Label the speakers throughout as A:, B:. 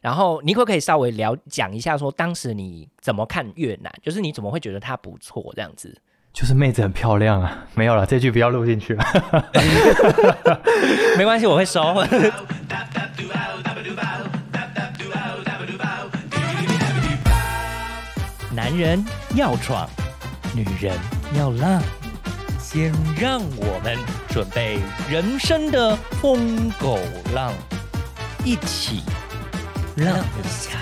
A: 然后你可不可以稍微聊讲一下，说当时你怎么看越南？就是你怎么会觉得它不错这样子？
B: 就是妹子很漂亮啊，没有了，这句不要录进去了。
A: 没关系，我会收。男人要闯，女人要浪，先让我们准备人生的疯狗浪，一起浪一下。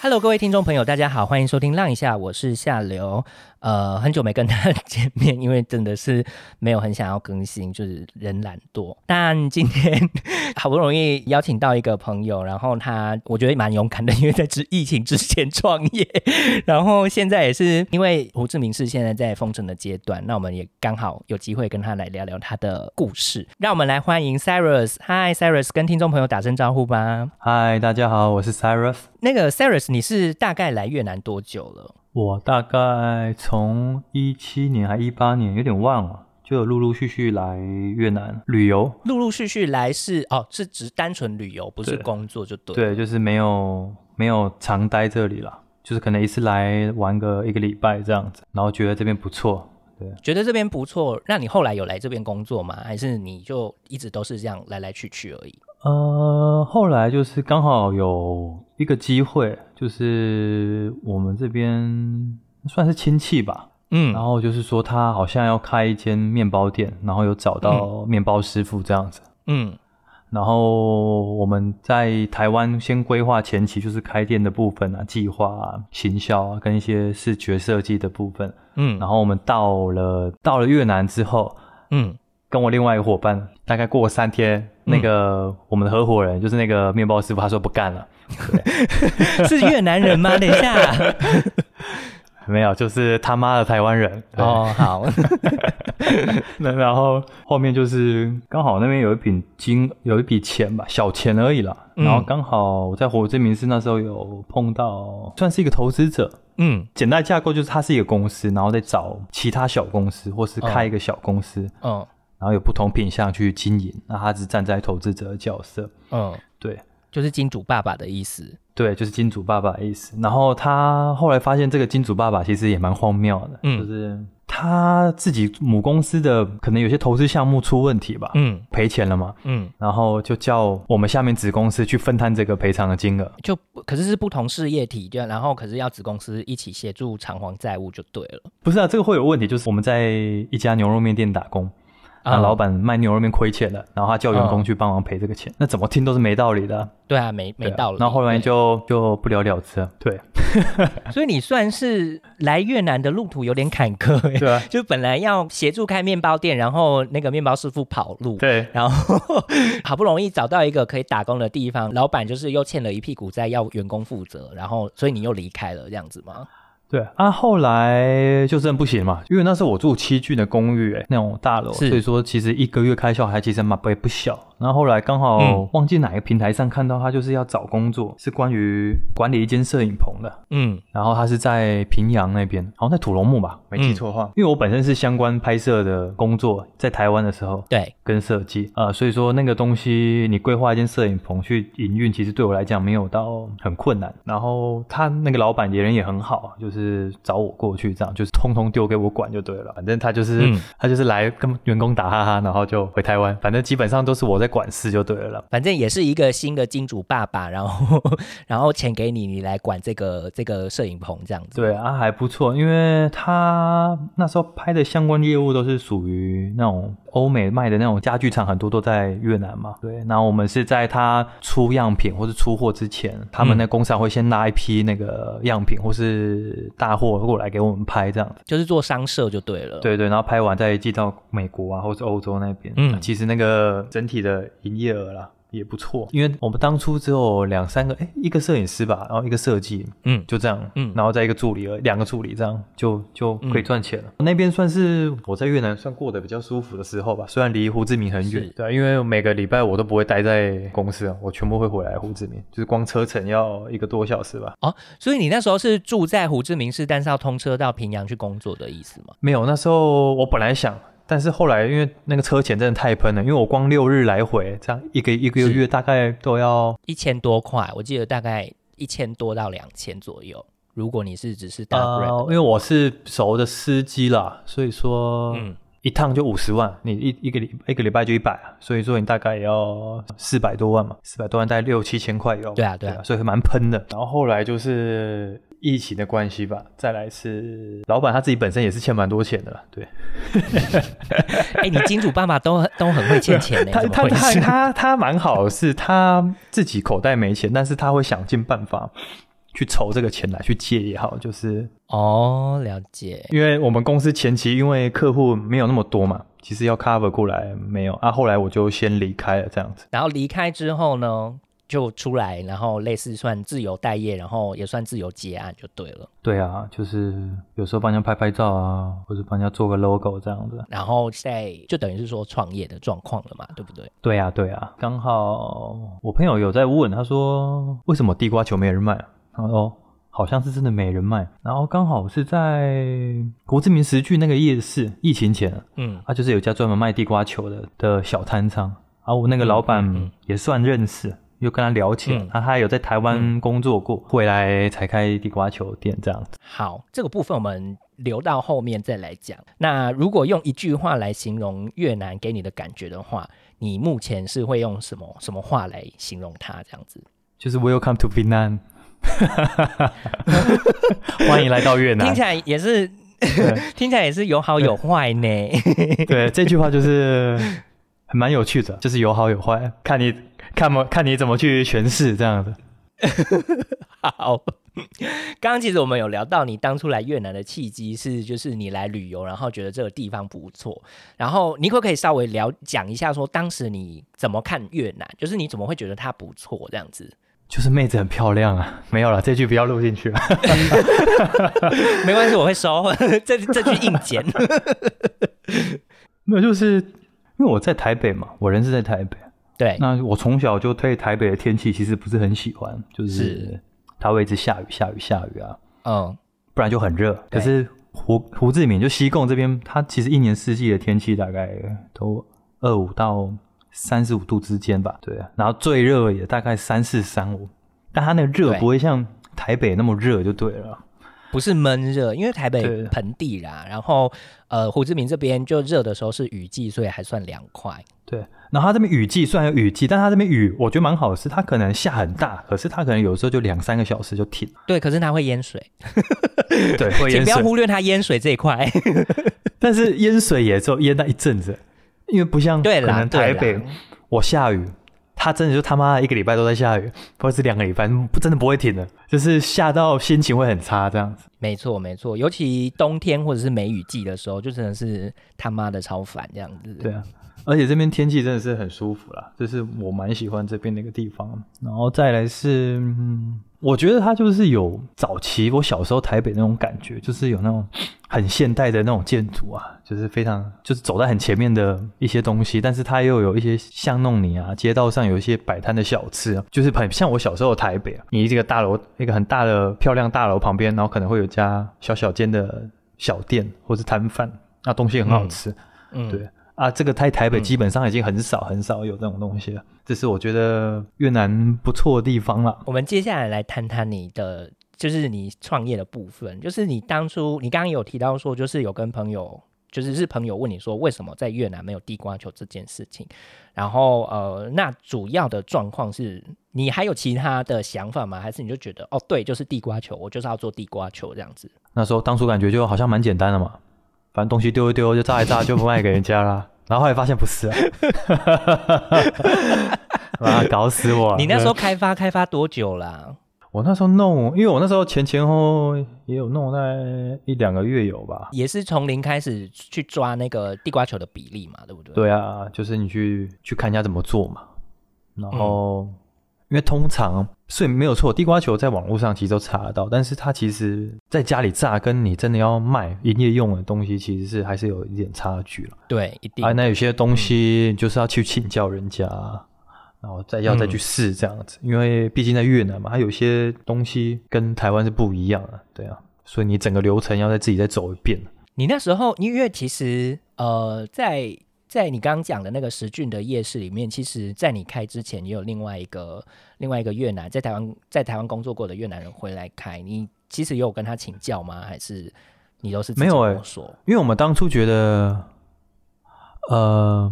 A: Hello，各位听众朋友，大家好，欢迎收听《浪一下》，我是夏流。呃，很久没跟大家 见面，因为真的是没有很想要更新，就是人懒惰。但今天 好不容易邀请到一个朋友，然后他我觉得蛮勇敢的，因为在之疫情之前创业，然后现在也是因为胡志明市现在在封城的阶段，那我们也刚好有机会跟他来聊聊他的故事。让我们来欢迎 Cyrus。Hi，Cyrus，跟听众朋友打声招呼吧。
B: 嗨，大家好，我是 Cyrus。
A: 那个 Cyrus，你是大概来越南多久了？
B: 我大概从一七年还一八年，有点忘了，就有陆陆续续来越南旅游。
A: 陆陆续续来是哦，是只单纯旅游，不是工作就对。
B: 对，就是没有没有常待这里了，就是可能一次来玩个一个礼拜这样子，然后觉得这边不错。对，
A: 觉得这边不错，那你后来有来这边工作吗？还是你就一直都是这样来来去去而已？
B: 呃，后来就是刚好有一个机会，就是我们这边算是亲戚吧，嗯，然后就是说他好像要开一间面包店，然后有找到面包师傅这样子，嗯，然后我们在台湾先规划前期就是开店的部分啊，计划啊、行销啊，跟一些视觉设计的部分，嗯，然后我们到了到了越南之后，嗯。跟我另外一个伙伴，大概过三天，那个我们的合伙人就是那个面包师傅，他说不干了。
A: 是越南人吗？等一下，
B: 没有，就是他妈的台湾人。
A: 哦，好。
B: 那然后后面就是刚好那边有一笔金，有一笔钱吧，小钱而已啦。然后刚好我在火之名师那时候有碰到，算是一个投资者。嗯，简单架构就是他是一个公司，然后再找其他小公司，或是开一个小公司。嗯。然后有不同品相去经营，那他是站在投资者的角色。嗯，对，
A: 就是金主爸爸的意思。
B: 对，就是金主爸爸的意思。然后他后来发现，这个金主爸爸其实也蛮荒谬的，就是他自己母公司的可能有些投资项目出问题吧，嗯，赔钱了嘛，嗯，然后就叫我们下面子公司去分摊这个赔偿的金额。
A: 就可是是不同事业体，就，然后可是要子公司一起协助偿还债务就对了。
B: 不是啊，这个会有问题，就是我们在一家牛肉面店打工。啊，老板卖牛肉面亏钱了，然后他叫员工去帮忙赔这个钱，那怎么听都是没道理的。
A: 对啊，没没道理。
B: 然后后来就就不了了之了。对，
A: 所以你算是来越南的路途有点坎坷。
B: 对啊，
A: 就本来要协助开面包店，然后那个面包师傅跑路。
B: 对，
A: 然后好不容易找到一个可以打工的地方，老板就是又欠了一屁股债要员工负责，然后所以你又离开了这样子吗？
B: 对啊，后来就真不行嘛，因为那时候我住七郡的公寓，哎，那种大楼，所以说其实一个月开销还其实蛮不不小。然后后来刚好忘记哪个平台上看到他就是要找工作，是关于管理一间摄影棚的。嗯，然后他是在平阳那边，好像在土龙木吧，没记错的话。因为我本身是相关拍摄的工作，在台湾的时候，
A: 对，
B: 跟设计啊，所以说那个东西你规划一间摄影棚去营运，其实对我来讲没有到很困难。然后他那个老板也人也很好，就是找我过去这样，就是通通丢给我管就对了。反正他就是他就是来跟员工打哈哈，然后就回台湾。反正基本上都是我在。管事就对了，
A: 反正也是一个新的金主爸爸，然后 然后钱给你，你来管这个这个摄影棚这样子。
B: 对啊，还不错，因为他那时候拍的相关业务都是属于那种欧美卖的那种家具厂，很多都在越南嘛。对，然后我们是在他出样品或是出货之前，他们那工厂会先拉一批那个样品或是大货过来给我们拍，这样子
A: 就是做商社就对了。
B: 对对，然后拍完再寄到美国啊或者欧洲那边。嗯，其实那个整体的营业额啦，也不错，因为我们当初只有两三个，哎，一个摄影师吧，然后一个设计，嗯，就这样，嗯，然后再一个助理，两个助理，这样就就可以赚钱了。那边算是我在越南算过得比较舒服的时候吧，虽然离胡志明很远，对，因为每个礼拜我都不会待在公司啊，我全部会回来胡志明，就是光车程要一个多小时吧。
A: 哦，所以你那时候是住在胡志明市，但是要通车到平阳去工作的意思吗？
B: 没有，那时候我本来想。但是后来，因为那个车钱真的太喷了，因为我光六日来回，这样一个一个月大概都要
A: 一千多块，我记得大概一千多到两千左右。如果你是只是打，
B: 因为我是熟的司机啦，所以说，嗯，一趟就五十万，你一一个礼一个礼拜就一百，所以说你大概也要四百多万嘛，四百多万大概六七千块有。
A: 对啊，对啊，
B: 所以蛮喷的。然后后来就是。疫情的关系吧，再来是老板他自己本身也是欠蛮多钱的了，对。
A: 哎，你金主爸爸都都很会欠钱呢，
B: 他他他他他蛮好，是他自己口袋没钱，但是他会想尽办法去筹这个钱来去借也好，就是
A: 哦，了解。
B: 因为我们公司前期因为客户没有那么多嘛，其实要 cover 过来没有啊，后来我就先离开了这样子。
A: 然后离开之后呢？就出来，然后类似算自由待业，然后也算自由结案就对了。
B: 对啊，就是有时候帮人家拍拍照啊，或者帮人家做个 logo 这样子。
A: 然后在就等于是说创业的状况了嘛，对不对？
B: 对啊，对啊。刚好我朋友有在问，他说为什么地瓜球没人卖？他说好像是真的没人卖。然后刚好是在国之明石具那个夜市，疫情前，嗯，他就是有家专门卖地瓜球的的小摊商，啊，我那个老板也算认识。又跟他聊起来，他他有在台湾工作过，回来才开地瓜球店这样子。
A: 好，这个部分我们留到后面再来讲。那如果用一句话来形容越南给你的感觉的话，你目前是会用什么什么话来形容它？这样子
B: 就是 Welcome to Vietnam，欢迎来到越南。
A: 听起来也是，听起来也是有好有坏呢。
B: 对，这句话就是蛮有趣的，就是有好有坏，看你。看嘛，看你怎么去诠释这样子。
A: 好，刚刚其实我们有聊到你当初来越南的契机是，就是你来旅游，然后觉得这个地方不错。然后你可不可以稍微聊讲一下，说当时你怎么看越南？就是你怎么会觉得它不错这样子？
B: 就是妹子很漂亮啊，没有了，这句不要录进去了。
A: 没关系，我会收 这这句硬剪。
B: 没有，就是因为我在台北嘛，我人是在台北。
A: 对，
B: 那我从小就对台北的天气其实不是很喜欢，就是它会一直下雨、下雨、下雨啊，嗯，不然就很热。可是胡胡志明就西贡这边，它其实一年四季的天气大概都二五到三十五度之间吧，对。然后最热也大概三四三五，但它那个热不会像台北那么热，就对了。
A: 不是闷热，因为台北盆地啦，然后呃胡志明这边就热的时候是雨季，所以还算凉快。
B: 对，然后它这边雨季虽然有雨季，但它这边雨我觉得蛮好的，是它可能下很大，可是它可能有时候就两三个小时就停。
A: 对，可是它会淹水。
B: 对，会淹水。
A: 请不要忽略它淹水这一块。
B: 但是淹水也就淹那一阵子，因为不像可能台北，我下雨。他真的就他妈一个礼拜都在下雨，或者是两个礼拜真的不会停的，就是下到心情会很差这样子。
A: 没错没错，尤其冬天或者是梅雨季的时候，就真的是他妈的超烦这样子。
B: 对啊。而且这边天气真的是很舒服啦，就是我蛮喜欢这边的一个地方。然后再来是，我觉得它就是有早期我小时候台北那种感觉，就是有那种很现代的那种建筑啊，就是非常就是走在很前面的一些东西，但是它又有一些巷弄里啊，街道上有一些摆摊的小吃啊，就是很像我小时候的台北啊。你这个大楼一个很大的漂亮大楼旁边，然后可能会有家小小间的小店或是摊贩，那东西很好吃，嗯，对。啊，这个在台北基本上已经很少很少有这种东西了。这是我觉得越南不错的地方了。
A: 我们接下来来谈谈你的，就是你创业的部分。就是你当初，你刚刚有提到说，就是有跟朋友，就是是朋友问你说，为什么在越南没有地瓜球这件事情？然后呃，那主要的状况是你还有其他的想法吗？还是你就觉得哦，对，就是地瓜球，我就是要做地瓜球这样子？
B: 那时候当初感觉就好像蛮简单的嘛。反正东西丢一丢就炸一炸就不卖给人家了，然后后来发现不是啊，啊搞死我！
A: 你那时候开发开发多久了？
B: 我那时候弄，因为我那时候前前后也有弄在一两个月有吧，
A: 也是从零开始去抓那个地瓜球的比例嘛，对不对？
B: 对啊，就是你去去看人家怎么做嘛，然后因为通常所以没有错，地瓜球在网络上其实都查得到，但是它其实在家里炸，跟你真的要卖营业用的东西，其实是还是有一点差距了。
A: 对，一定。
B: 啊，那有些东西就是要去请教人家，然后再要再去试这样子，因为毕竟在越南嘛，它有些东西跟台湾是不一样的，对啊，所以你整个流程要再自己再走一遍。
A: 你那时候，因为其实呃，在在你刚刚讲的那个石郡的夜市里面，其实，在你开之前，也有另外一个另外一个越南在台湾在台湾工作过的越南人回来开。你其实有跟他请教吗？还是你都是
B: 没有
A: 哎？说，
B: 因为我们当初觉得，呃，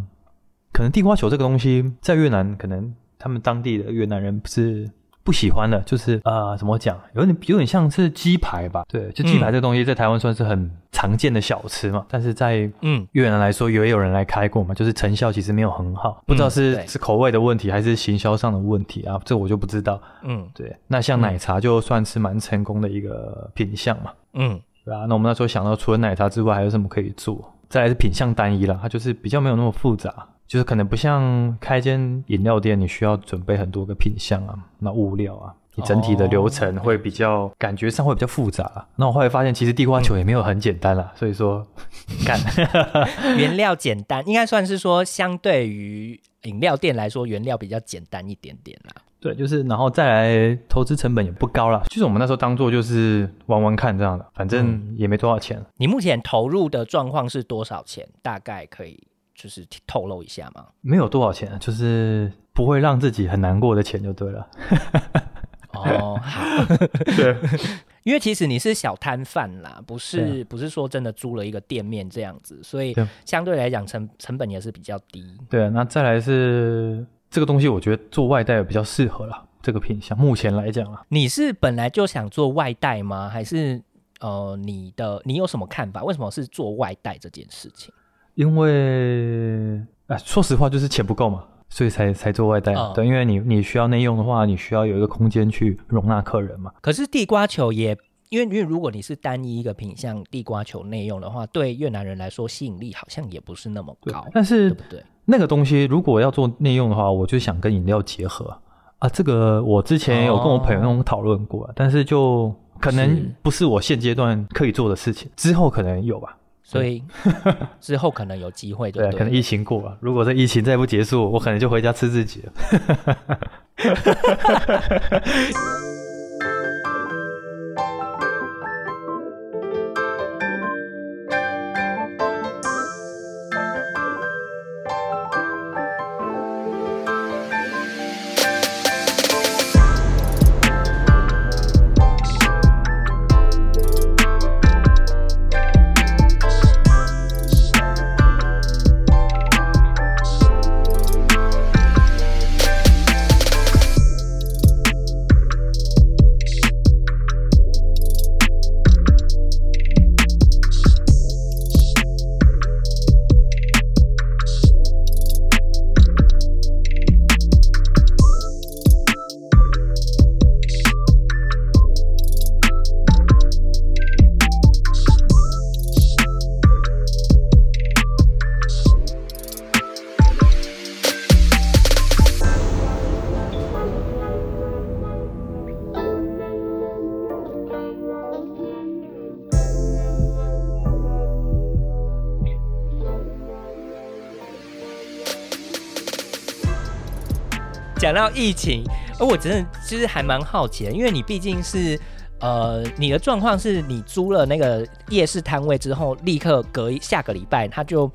B: 可能地瓜球这个东西在越南，可能他们当地的越南人不是。不喜欢的，就是呃，怎么讲，有点有点像是鸡排吧？对，就鸡排这东西在台湾算是很常见的小吃嘛，但是在嗯越南来说，也有人来开过嘛，就是成效其实没有很好，不知道是是口味的问题还是行销上的问题啊，这我就不知道。嗯，对，那像奶茶就算是蛮成功的一个品相嘛。嗯，对啊，那我们那时候想到除了奶茶之外还有什么可以做？再来是品相单一了，它就是比较没有那么复杂。就是可能不像开间饮料店，你需要准备很多个品相啊，那物料啊，你整体的流程会比较感觉上会比较复杂。那我后来发现，其实地瓜球也没有很简单啦，所以说，干
A: 原料简单，应该算是说相对于饮料店来说，原料比较简单一点点啦。
B: 对，就是然后再来投资成本也不高了，就是我们那时候当做就是玩玩看这样的，反正也没多少钱。
A: 你目前投入的状况是多少钱？大概可以。就是透露一下嘛，
B: 没有多少钱，就是不会让自己很难过的钱就对了。
A: 哦，好，
B: 对，
A: 因为其实你是小摊贩啦，不是不是说真的租了一个店面这样子，所以相对来讲成成本也是比较低。
B: 对啊，那再来是这个东西，我觉得做外带比较适合了。这个品相目前来讲啊，
A: 你是本来就想做外带吗？还是呃，你的你有什么看法？为什么是做外带这件事情？
B: 因为，啊，说实话，就是钱不够嘛，所以才才做外带。对，因为你你需要内用的话，你需要有一个空间去容纳客人嘛。
A: 可是地瓜球也，因为因为如果你是单一一个品相地瓜球内用的话，对越南人来说吸引力好像也不是那么高。
B: 但是，
A: 对不对？
B: 那个东西如果要做内用的话，我就想跟饮料结合啊。这个我之前有跟我朋友讨论过，但是就可能不是我现阶段可以做的事情，之后可能有吧。
A: 所以 之后可能有机会，对，
B: 可能疫情过了。如果这疫情再不结束，我可能就回家吃自己了。
A: 讲到疫情，而我真的其实还蛮好奇的，因为你毕竟是，呃，你的状况是你租了那个夜市摊位之后，立刻隔一下个礼拜他就，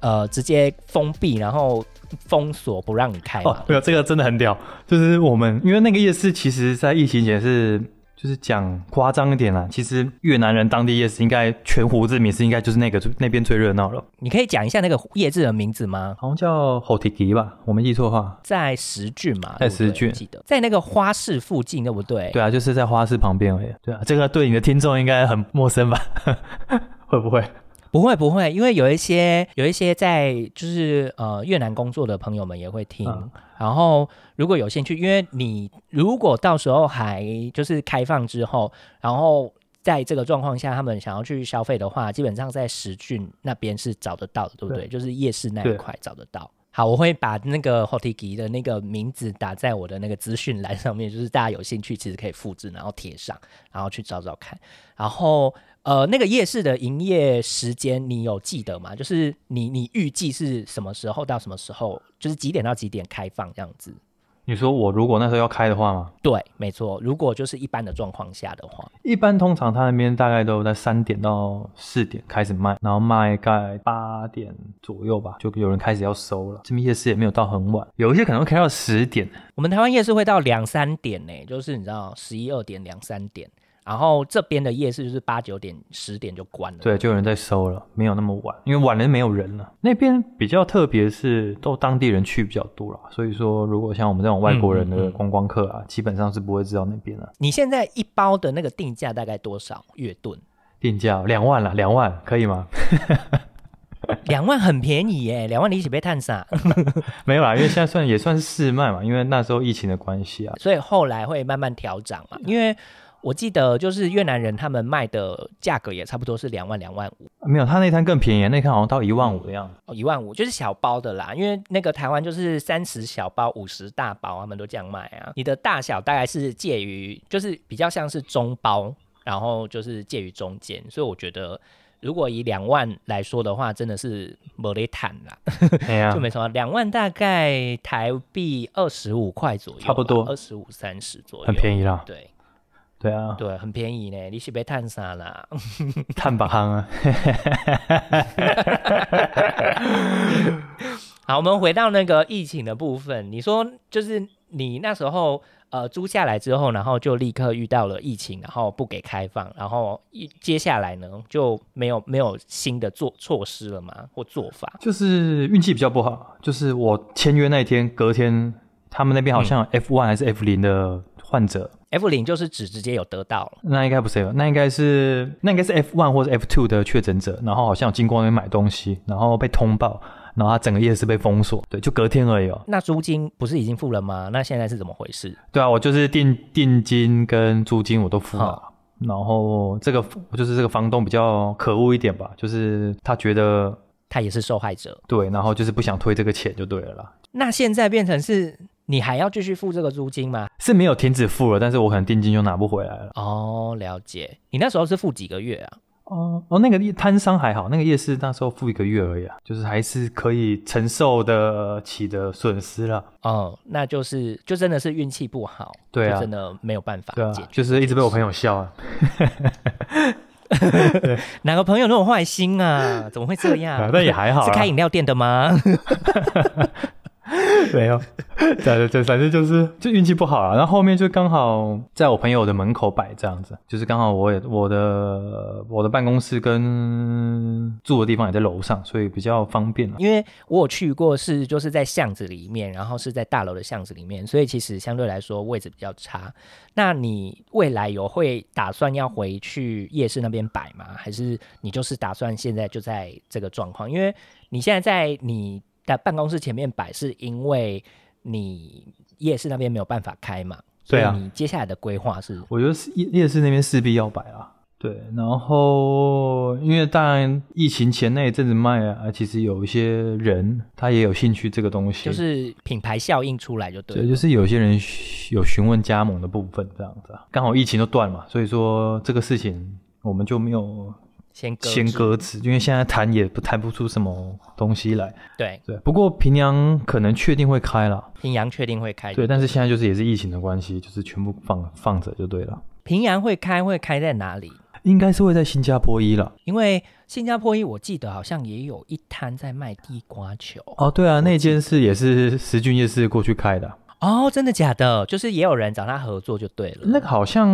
A: 呃，直接封闭，然后封锁不让你开。哦，
B: 没有，这个真的很屌，就是我们因为那个夜市，其实在疫情前是。就是讲夸张一点啦，其实越南人当地夜市应该全胡志明市应该就是那个那边最热闹了。
A: 你可以讲一下那个夜市的名字吗？
B: 好像叫 h o t i 吧，我没记错的话，
A: 在石郡嘛，
B: 在石郡，
A: 记得在那个花市附近，对不对？
B: 对啊，就是在花市旁边而已。对啊，这个对你的听众应该很陌生吧？会不会？
A: 不会不会，因为有一些有一些在就是呃越南工作的朋友们也会听，然后如果有兴趣，因为你如果到时候还就是开放之后，然后在这个状况下，他们想要去消费的话，基本上在石郡那边是找得到的，对不对？就是夜市那一块找得到。好，我会把那个 Hotigi 的那个名字打在我的那个资讯栏上面，就是大家有兴趣其实可以复制，然后贴上，然后去找找看。然后呃，那个夜市的营业时间你有记得吗？就是你你预计是什么时候到什么时候？就是几点到几点开放这样子？
B: 你说我如果那时候要开的话吗？
A: 对，没错。如果就是一般的状况下的话，
B: 一般通常他那边大概都在三点到四点开始卖，然后卖概八点左右吧，就有人开始要收了。这边夜市也没有到很晚，有一些可能会开到十点。
A: 我们台湾夜市会到两三点呢，就是你知道十一二点两三点。然后这边的夜市就是八九点、十点就关了，
B: 对，就有人在收了，没有那么晚，因为晚了没有人了。那边比较特别是，都当地人去比较多了，所以说如果像我们这种外国人的观光客啊，基本上是不会知道那边的。
A: 你现在一包的那个定价大概多少？月盾
B: 定价两万了，两万可以吗？
A: 两万很便宜耶，两万你一起被探傻？
B: 没有啦，因为现在算也算是试卖嘛，因为那时候疫情的关系啊，
A: 所以后来会慢慢调涨嘛，因为。我记得就是越南人他们卖的价格也差不多是两万两万五，
B: 没有他那摊更便宜，那摊好像到一万五的样子。
A: 哦，一万五就是小包的啦，因为那个台湾就是三十小包、五十大包，他们都这样卖啊。你的大小大概是介于，就是比较像是中包，然后就是介于中间，所以我觉得如果以两万来说的话，真的是莫雷坦啦。就没什么，两万大概台币二十五块左右，
B: 差不多
A: 二十五三十左右，
B: 很便宜啦。
A: 对。
B: 对啊，
A: 对，很便宜呢。你是被探啥啦？
B: 探把行啊！
A: 好，我们回到那个疫情的部分。你说，就是你那时候呃租下来之后，然后就立刻遇到了疫情，然后不给开放，然后一接下来呢就没有没有新的做措施了吗？或做法？
B: 就是运气比较不好，就是我签约那天隔天，他们那边好像 F one 还是 F 零的患者。
A: F 零就是指直接有得到，
B: 那应该不是，那应该是那应该是 F one 或者 F two 的确诊者，然后好像经过那边买东西，然后被通报，然后他整个夜市被封锁，对，就隔天而已哦。
A: 那租金不是已经付了吗？那现在是怎么回事？
B: 对啊，我就是定定金跟租金我都付了，然后这个就是这个房东比较可恶一点吧，就是他觉得
A: 他也是受害者，
B: 对，然后就是不想退这个钱就对了啦。
A: 那现在变成是。你还要继续付这个租金吗？
B: 是没有停止付了，但是我可能定金就拿不回来了。
A: 哦，了解。你那时候是付几个月啊？
B: 哦哦，那个摊商还好，那个夜市那时候付一个月而已啊，就是还是可以承受得起的损失了。
A: 哦，那就是就真的是运气不好，
B: 对
A: 啊，真的没有办法解决，
B: 就是一直被我朋友笑啊。
A: 哪个朋友那么坏心啊？怎么会这样？
B: 那也还好，
A: 是开饮料店的吗？
B: 没有，对对对，反正就是就运气不好了。然后后面就刚好在我朋友的门口摆这样子，就是刚好我也我的我的办公室跟住的地方也在楼上，所以比较方便
A: 因为我有去过，是就是在巷子里面，然后是在大楼的巷子里面，所以其实相对来说位置比较差。那你未来有会打算要回去夜市那边摆吗？还是你就是打算现在就在这个状况？因为你现在在你。在办公室前面摆，是因为你夜市那边没有办法开嘛？
B: 对啊。
A: 你接下来的规划是？
B: 我觉得夜夜市那边势必要摆啊。对，然后因为当然疫情前那一阵子卖啊，其实有一些人他也有兴趣这个东西，
A: 就是品牌效应出来就对。
B: 对，就是有些人有询问加盟的部分这样子，啊刚好疫情都断了嘛，所以说这个事情我们就没有。
A: 先
B: 先搁置，因为现在谈也不谈不出什么东西来。
A: 对
B: 对，不过平阳可能确定会开了，
A: 平阳确定会开。
B: 对，但是现在就是也是疫情的关系，就是全部放放着就对了。
A: 平阳会开会开在哪里？
B: 应该是会在新加坡一了，
A: 因为新加坡一我记得好像也有一摊在卖地瓜球。
B: 哦，对啊，那间是也是石俊夜市过去开的。
A: 哦，真的假的？就是也有人找他合作就对了。
B: 那个好像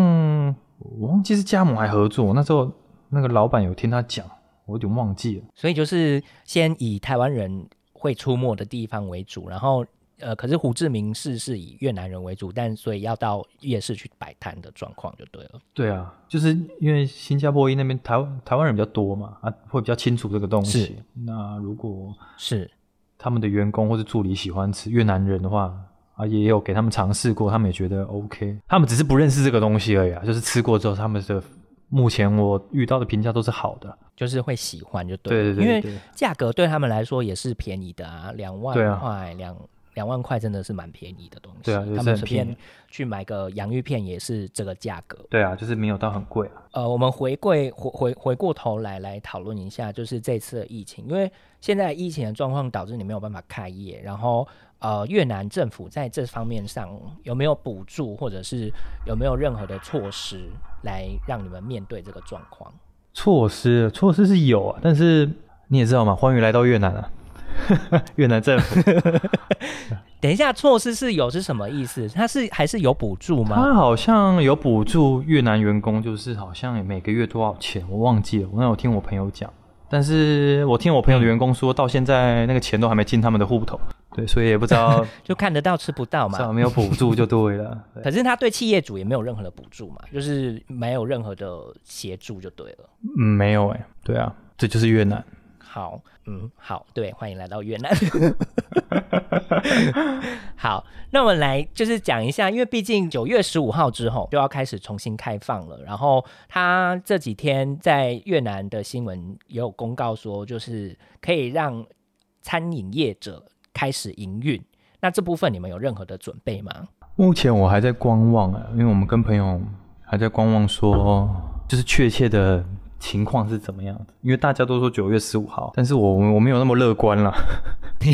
B: 我忘记是加盟还合作，那时候。那个老板有听他讲，我有点忘记了。
A: 所以就是先以台湾人会出没的地方为主，然后呃，可是胡志明市是以越南人为主，但所以要到夜市去摆摊的状况就对了。
B: 对啊，就是因为新加坡一那边台台湾人比较多嘛，啊，会比较清楚这个东西。那如果
A: 是
B: 他们的员工或者助理喜欢吃越南人的话，啊，也有给他们尝试过，他们也觉得 OK。他们只是不认识这个东西而已啊，就是吃过之后他们的。目前我遇到的评价都是好的，
A: 就是会喜欢就
B: 对，
A: 对对，因为价格对他们来说也是便宜的啊，两万块两。两万块真的是蛮便宜的东西，
B: 对啊，
A: 他们随便去买个洋芋片也是这个价格。
B: 对啊，就是没有到很贵啊。
A: 呃，我们回归回回回过头来来讨论一下，就是这次的疫情，因为现在疫情的状况导致你没有办法开业，然后呃，越南政府在这方面上有没有补助，或者是有没有任何的措施来让你们面对这个状况？
B: 措施，措施是有啊，但是你也知道嘛，欢迎来到越南啊。越南政府，
A: 等一下，措施是有是什么意思？他是还是有补助吗？
B: 他好像有补助越南员工，就是好像每个月多少钱，我忘记了。我那我听我朋友讲，但是我听我朋友的员工说到现在那个钱都还没进他们的户头，对，所以也不知道
A: 就看得到吃不到嘛，
B: 没有补助就对了。
A: 可是他对企业主也没有任何的补助嘛，就是没有任何的协助就对了。
B: 嗯，没有哎，对啊，这就是越南。
A: 好，嗯，好，对，欢迎来到越南。好，那我们来就是讲一下，因为毕竟九月十五号之后就要开始重新开放了。然后他这几天在越南的新闻也有公告说，就是可以让餐饮业者开始营运。那这部分你们有任何的准备吗？
B: 目前我还在观望啊，因为我们跟朋友还在观望，说就是确切的。情况是怎么样的？因为大家都说九月十五号，但是我我没有那么乐观了。
A: 没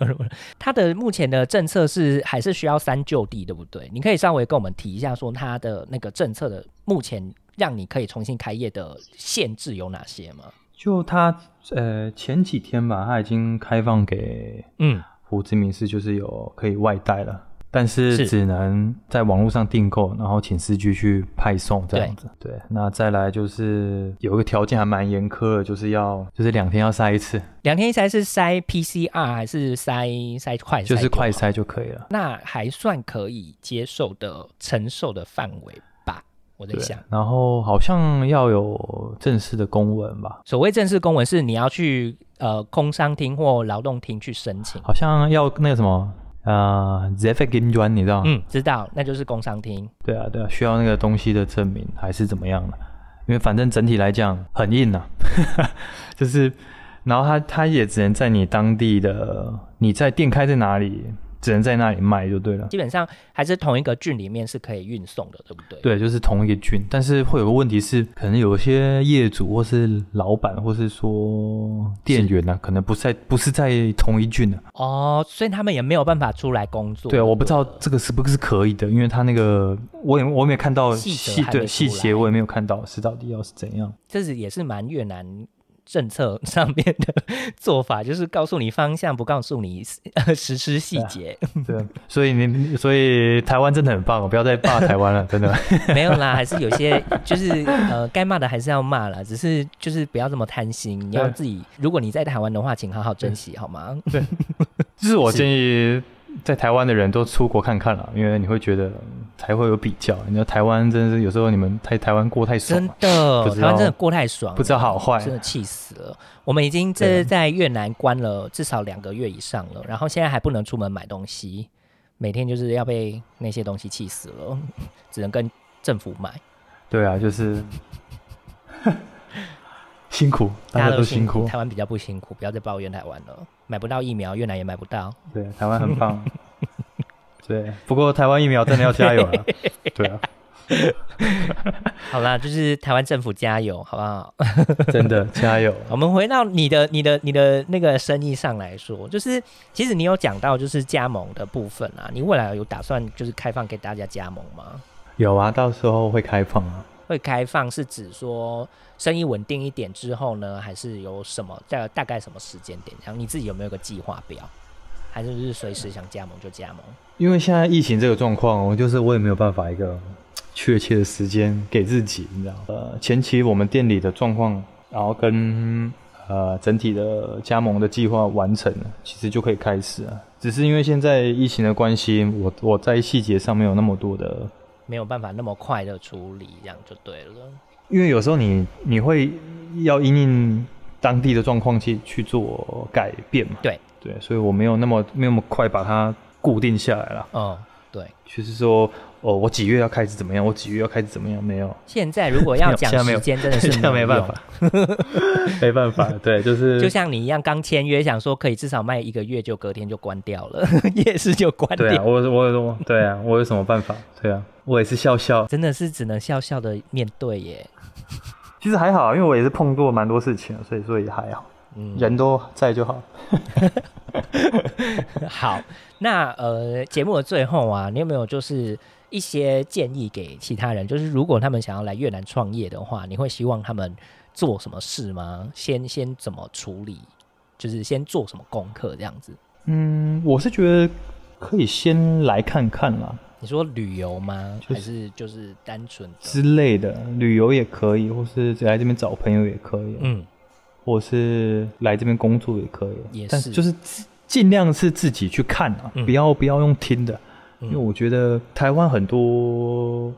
A: 有么，他的目前的政策是还是需要三就地，对不对？你可以稍微跟我们提一下，说他的那个政策的目前让你可以重新开业的限制有哪些吗？
B: 就他呃前几天吧，他已经开放给嗯胡志明市，就是有可以外带了。但是只能在网络上订购，然后请司机去派送这样子。对，那再来就是有一个条件还蛮严苛的，就是要就是两天要筛一次。
A: 两天一筛是筛 PCR 还是筛筛快？
B: 就是快筛就可以了。
A: 那还算可以接受的承受的范围吧，我在想。
B: 然后好像要有正式的公文吧？
A: 所谓正式公文是你要去呃工商厅或劳动厅去申请。
B: 好像要那个什么。啊 z e f i n 专你知道？
A: 嗯，知道，那就是工商厅。
B: 对啊，对啊，需要那个东西的证明还是怎么样的？因为反正整体来讲很硬呐，就是，然后他他也只能在你当地的，你在店开在哪里？只能在那里卖就对了。
A: 基本上还是同一个郡里面是可以运送的，对不对？
B: 对，就是同一个郡，但是会有个问题是，可能有些业主或是老板，或是说店员呢，可能不在不是在同一郡的。
A: 哦，所以他们也没有办法出来工作。
B: 对啊，我不知道这个是不是可以的，因为他那个我也我也没有看到
A: 细
B: 对细节，我也没有看到是到底要是怎样。
A: 这是也是蛮越南。政策上面的做法就是告诉你方向，不告诉你 实施细节。
B: 对，所以你所以台湾真的很棒，不要再骂台湾了，真的。
A: 没有啦，还是有些就是呃该骂的还是要骂啦，只是就是不要这么贪心。你要自己，如果你在台湾的话，请好好珍惜，好吗？
B: 对，就是我建议。在台湾的人都出国看看了，因为你会觉得才会有比较。你知道台湾真的是有时候你们在台湾过太爽，
A: 真的，台湾真的过太爽，
B: 不知道好坏，
A: 真的气死了。我们已经这在越南关了至少两个月以上了，然后现在还不能出门买东西，每天就是要被那些东西气死了，只能跟政府买。
B: 对啊，就是 辛苦，大家都辛苦。
A: 台湾比较不辛苦，不要再抱怨台湾了。买不到疫苗，越南也买不到。
B: 对，台湾很棒。对，不过台湾疫苗真的要加油了。对啊。
A: 好啦，就是台湾政府加油，好不好？
B: 真的 加油。
A: 我们回到你的、你的、你的那个生意上来说，就是其实你有讲到就是加盟的部分啊，你未来有打算就是开放给大家加盟吗？
B: 有啊，到时候会开放啊。
A: 会开放是指说生意稳定一点之后呢，还是有什么大大概什么时间点？然后你自己有没有个计划表？还是就是随时想加盟就加盟？
B: 因为现在疫情这个状况，我就是我也没有办法一个 确切的时间给自己，你知道呃，前期我们店里的状况，然后跟呃整体的加盟的计划完成了，其实就可以开始了。只是因为现在疫情的关系，我我在细节上没有那么多的。
A: 没有办法那么快的处理，这样就对了。
B: 因为有时候你你会要因应当地的状况去去做改变嘛。
A: 对
B: 对，所以我没有那么没有那么快把它固定下来了。嗯，
A: 对，
B: 就是说，哦，我几月要开始怎么样？我几月要开始怎么样？没有。
A: 现在如果要讲时间，真的是
B: 没办法，没办法。对，就是
A: 就像你一样，刚签约，想说可以至少卖一个月，就隔天就关掉了，夜市就关掉。
B: 对啊，我我我，对啊，我有什么办法？对啊，我也是笑笑，
A: 真的是只能笑笑的面对耶。
B: 其实还好，因为我也是碰过蛮多事情，所以说也还好。嗯，人都在就好。
A: 好，那呃，节目的最后啊，你有没有就是一些建议给其他人？就是如果他们想要来越南创业的话，你会希望他们做什么事吗？先先怎么处理？就是先做什么功课这样子？
B: 嗯，我是觉得可以先来看看啦。
A: 你说旅游吗？还是就是单纯
B: 之类的旅游也可以，或是来这边找朋友也可以。嗯。或是来这边工作也可以，但是就是尽量是自己去看啊，不要不要用听的，因为我觉得台湾很多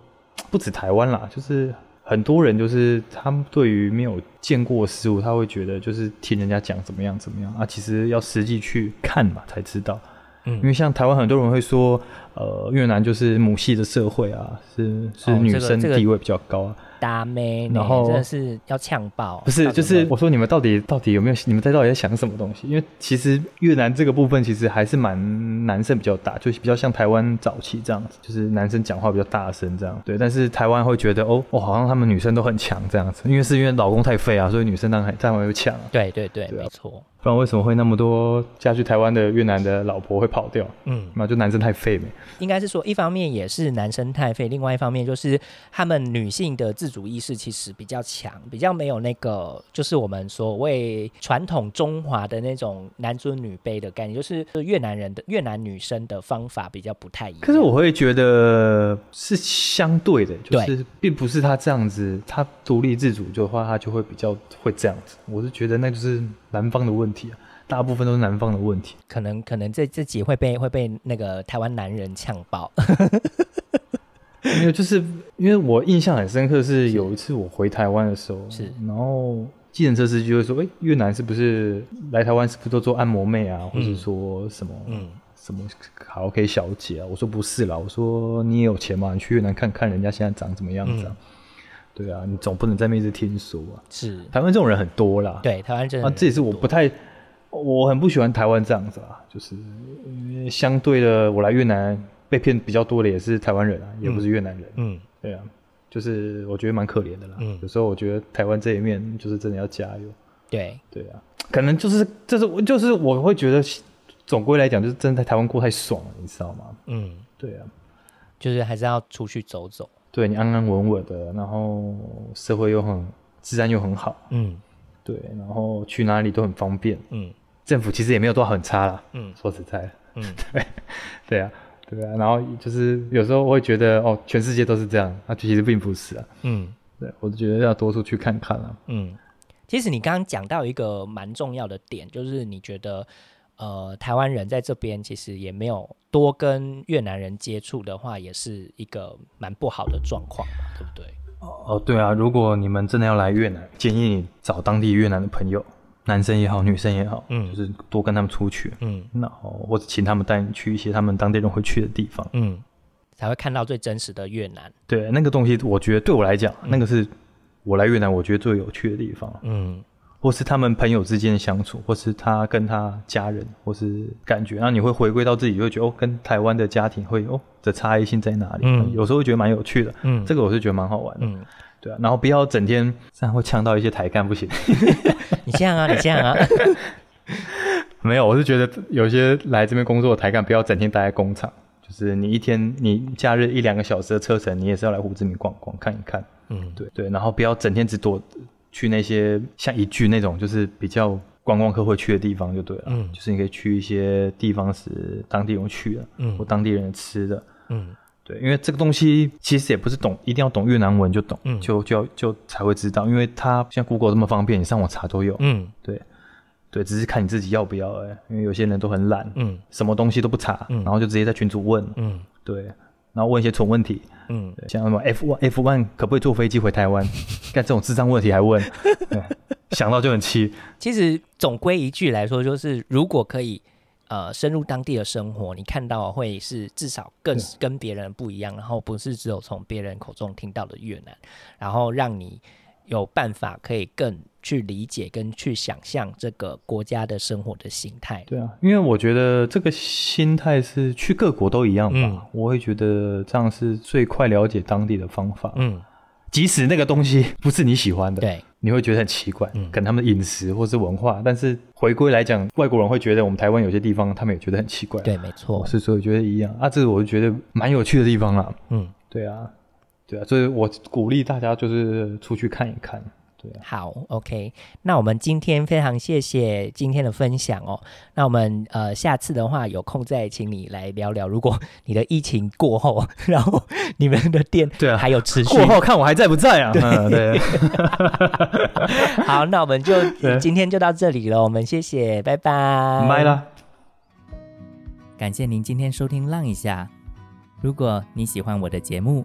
B: 不止台湾啦，就是很多人就是他们对于没有见过事物，他会觉得就是听人家讲怎么样怎么样啊，其实要实际去看嘛才知道。嗯，因为像台湾很多人会说，呃，越南就是母系的社会啊，是是女生地位比较高啊。
A: 大妹，然后真的是要呛爆，
B: 不是，就是我说你们到底到底有没有，你们在到底在想什么东西？因为其实越南这个部分其实还是蛮男生比较大，就是比较像台湾早期这样子，就是男生讲话比较大声这样。对，但是台湾会觉得哦，哦，好像他们女生都很强这样子，因为是因为老公太废啊，所以女生当然当然会强。
A: 对对对，没错。
B: 不然为什么会那么多嫁去台湾的越南的老婆会跑掉？嗯，那就男生太废呗。
A: 应该是说，一方面也是男生太废，另外一方面就是他们女性的自主意识其实比较强，比较没有那个就是我们所谓传统中华的那种男尊女卑的概念，就是越南人的越南女生的方法比较不太一样。
B: 可是我会觉得是相对的，就是并不是他这样子，他独立自主的话，他就会比较会这样子。我是觉得那就是南方的问题。啊，大部分都是南方的问题，
A: 可能可能这这集会被会被那个台湾男人呛爆。
B: 没有，就是因为我印象很深刻，是有一次我回台湾的时候，
A: 是
B: 然后计程车司机就会说：“哎，越南是不是来台湾是不是都做按摩妹啊，或者说什么嗯什么卡拉 OK 小姐啊？”我说：“不是啦，我说你也有钱嘛，你去越南看看人家现在长怎么样子啊？对啊，你总不能在那一直听说啊。”
A: 是
B: 台湾这种人很多啦，
A: 对台湾真
B: 啊，这也是我不太。我很不喜欢台湾这样子啊，就是因为相对的，我来越南被骗比较多的也是台湾人啊，也不是越南人。嗯，对啊，就是我觉得蛮可怜的啦。嗯，有时候我觉得台湾这一面就是真的要加油。
A: 对，
B: 对啊，可能就是就是我就是我会觉得，总归来讲就是真的在台湾过太爽了，你知道吗？嗯，对啊，
A: 就是还是要出去走走。
B: 对你安安稳稳的，然后社会又很治安又很好。嗯，对，然后去哪里都很方便。嗯。政府其实也没有多少很差啦，嗯，说实在，嗯，对，对啊，对啊，然后就是有时候我会觉得，哦，全世界都是这样，那其实并不是啊，嗯，对，我就觉得要多出去看看啊，
A: 嗯，其实你刚刚讲到一个蛮重要的点，就是你觉得，呃，台湾人在这边其实也没有多跟越南人接触的话，也是一个蛮不好的状况嘛，对不对？
B: 哦，对啊，如果你们真的要来越南，建议你找当地越南的朋友。男生也好，女生也好，嗯，就是多跟他们出去，嗯，然后或者请他们带你去一些他们当地人会去的地方，嗯，
A: 才会看到最真实的越南。
B: 对，那个东西，我觉得对我来讲，那个是我来越南我觉得最有趣的地方，嗯，或是他们朋友之间的相处，或是他跟他家人，或是感觉，然后你会回归到自己，会觉得哦，跟台湾的家庭会哦的差异性在哪里？嗯，有时候会觉得蛮有趣的，嗯，这个我是觉得蛮好玩的，嗯。对啊，然后不要整天这样会呛到一些台干，不行。
A: 你这样啊，你这样啊。
B: 没有，我是觉得有些来这边工作的台干，不要整天待在工厂。就是你一天，你假日一两个小时的车程，你也是要来胡志明逛逛看一看。嗯，对对。然后不要整天只躲去那些像一句那种，就是比较观光客会去的地方就对了。嗯，就是你可以去一些地方是当地人去的，嗯，或当地人吃的，嗯。对，因为这个东西其实也不是懂，一定要懂越南文就懂，就就就才会知道，因为它像 Google 这么方便，你上网查都有。嗯，对，对，只是看你自己要不要哎，因为有些人都很懒，嗯，什么东西都不查，嗯。然后就直接在群主问，嗯，对，然后问一些蠢问题，嗯，像什么 F one F one 可不可以坐飞机回台湾，干这种智障问题还问，想到就很气。
A: 其实总归一句来说，就是如果可以。呃深入当地的生活，你看到会是至少更跟别人不一样，然后不是只有从别人口中听到的越南，然后让你有办法可以更去理解跟去想象这个国家的生活的形态。
B: 对啊，因为我觉得这个心态是去各国都一样吧，我会觉得这样是最快了解当地的方法。嗯。即使那个东西不是你喜欢的，
A: 对，
B: 你会觉得很奇怪，嗯跟他们的饮食或是文化。但是回归来讲，外国人会觉得我们台湾有些地方，他们也觉得很奇怪。
A: 对，没错，
B: 是所以觉得一样啊，这个我觉得蛮有趣的地方啦。嗯，对啊，对啊，所以我鼓励大家就是出去看一看。
A: 对好，OK，那我们今天非常谢谢今天的分享哦。那我们呃下次的话有空再请你来聊聊。如果你的疫情过后，然后你们的店
B: 对啊
A: 还有持续
B: 过后，看我还在不在啊？对，
A: 好，那我们就今天就到这里了。我们谢谢，拜拜，
B: 拜了。
A: 感谢您今天收听《浪一下》。如果你喜欢我的节目，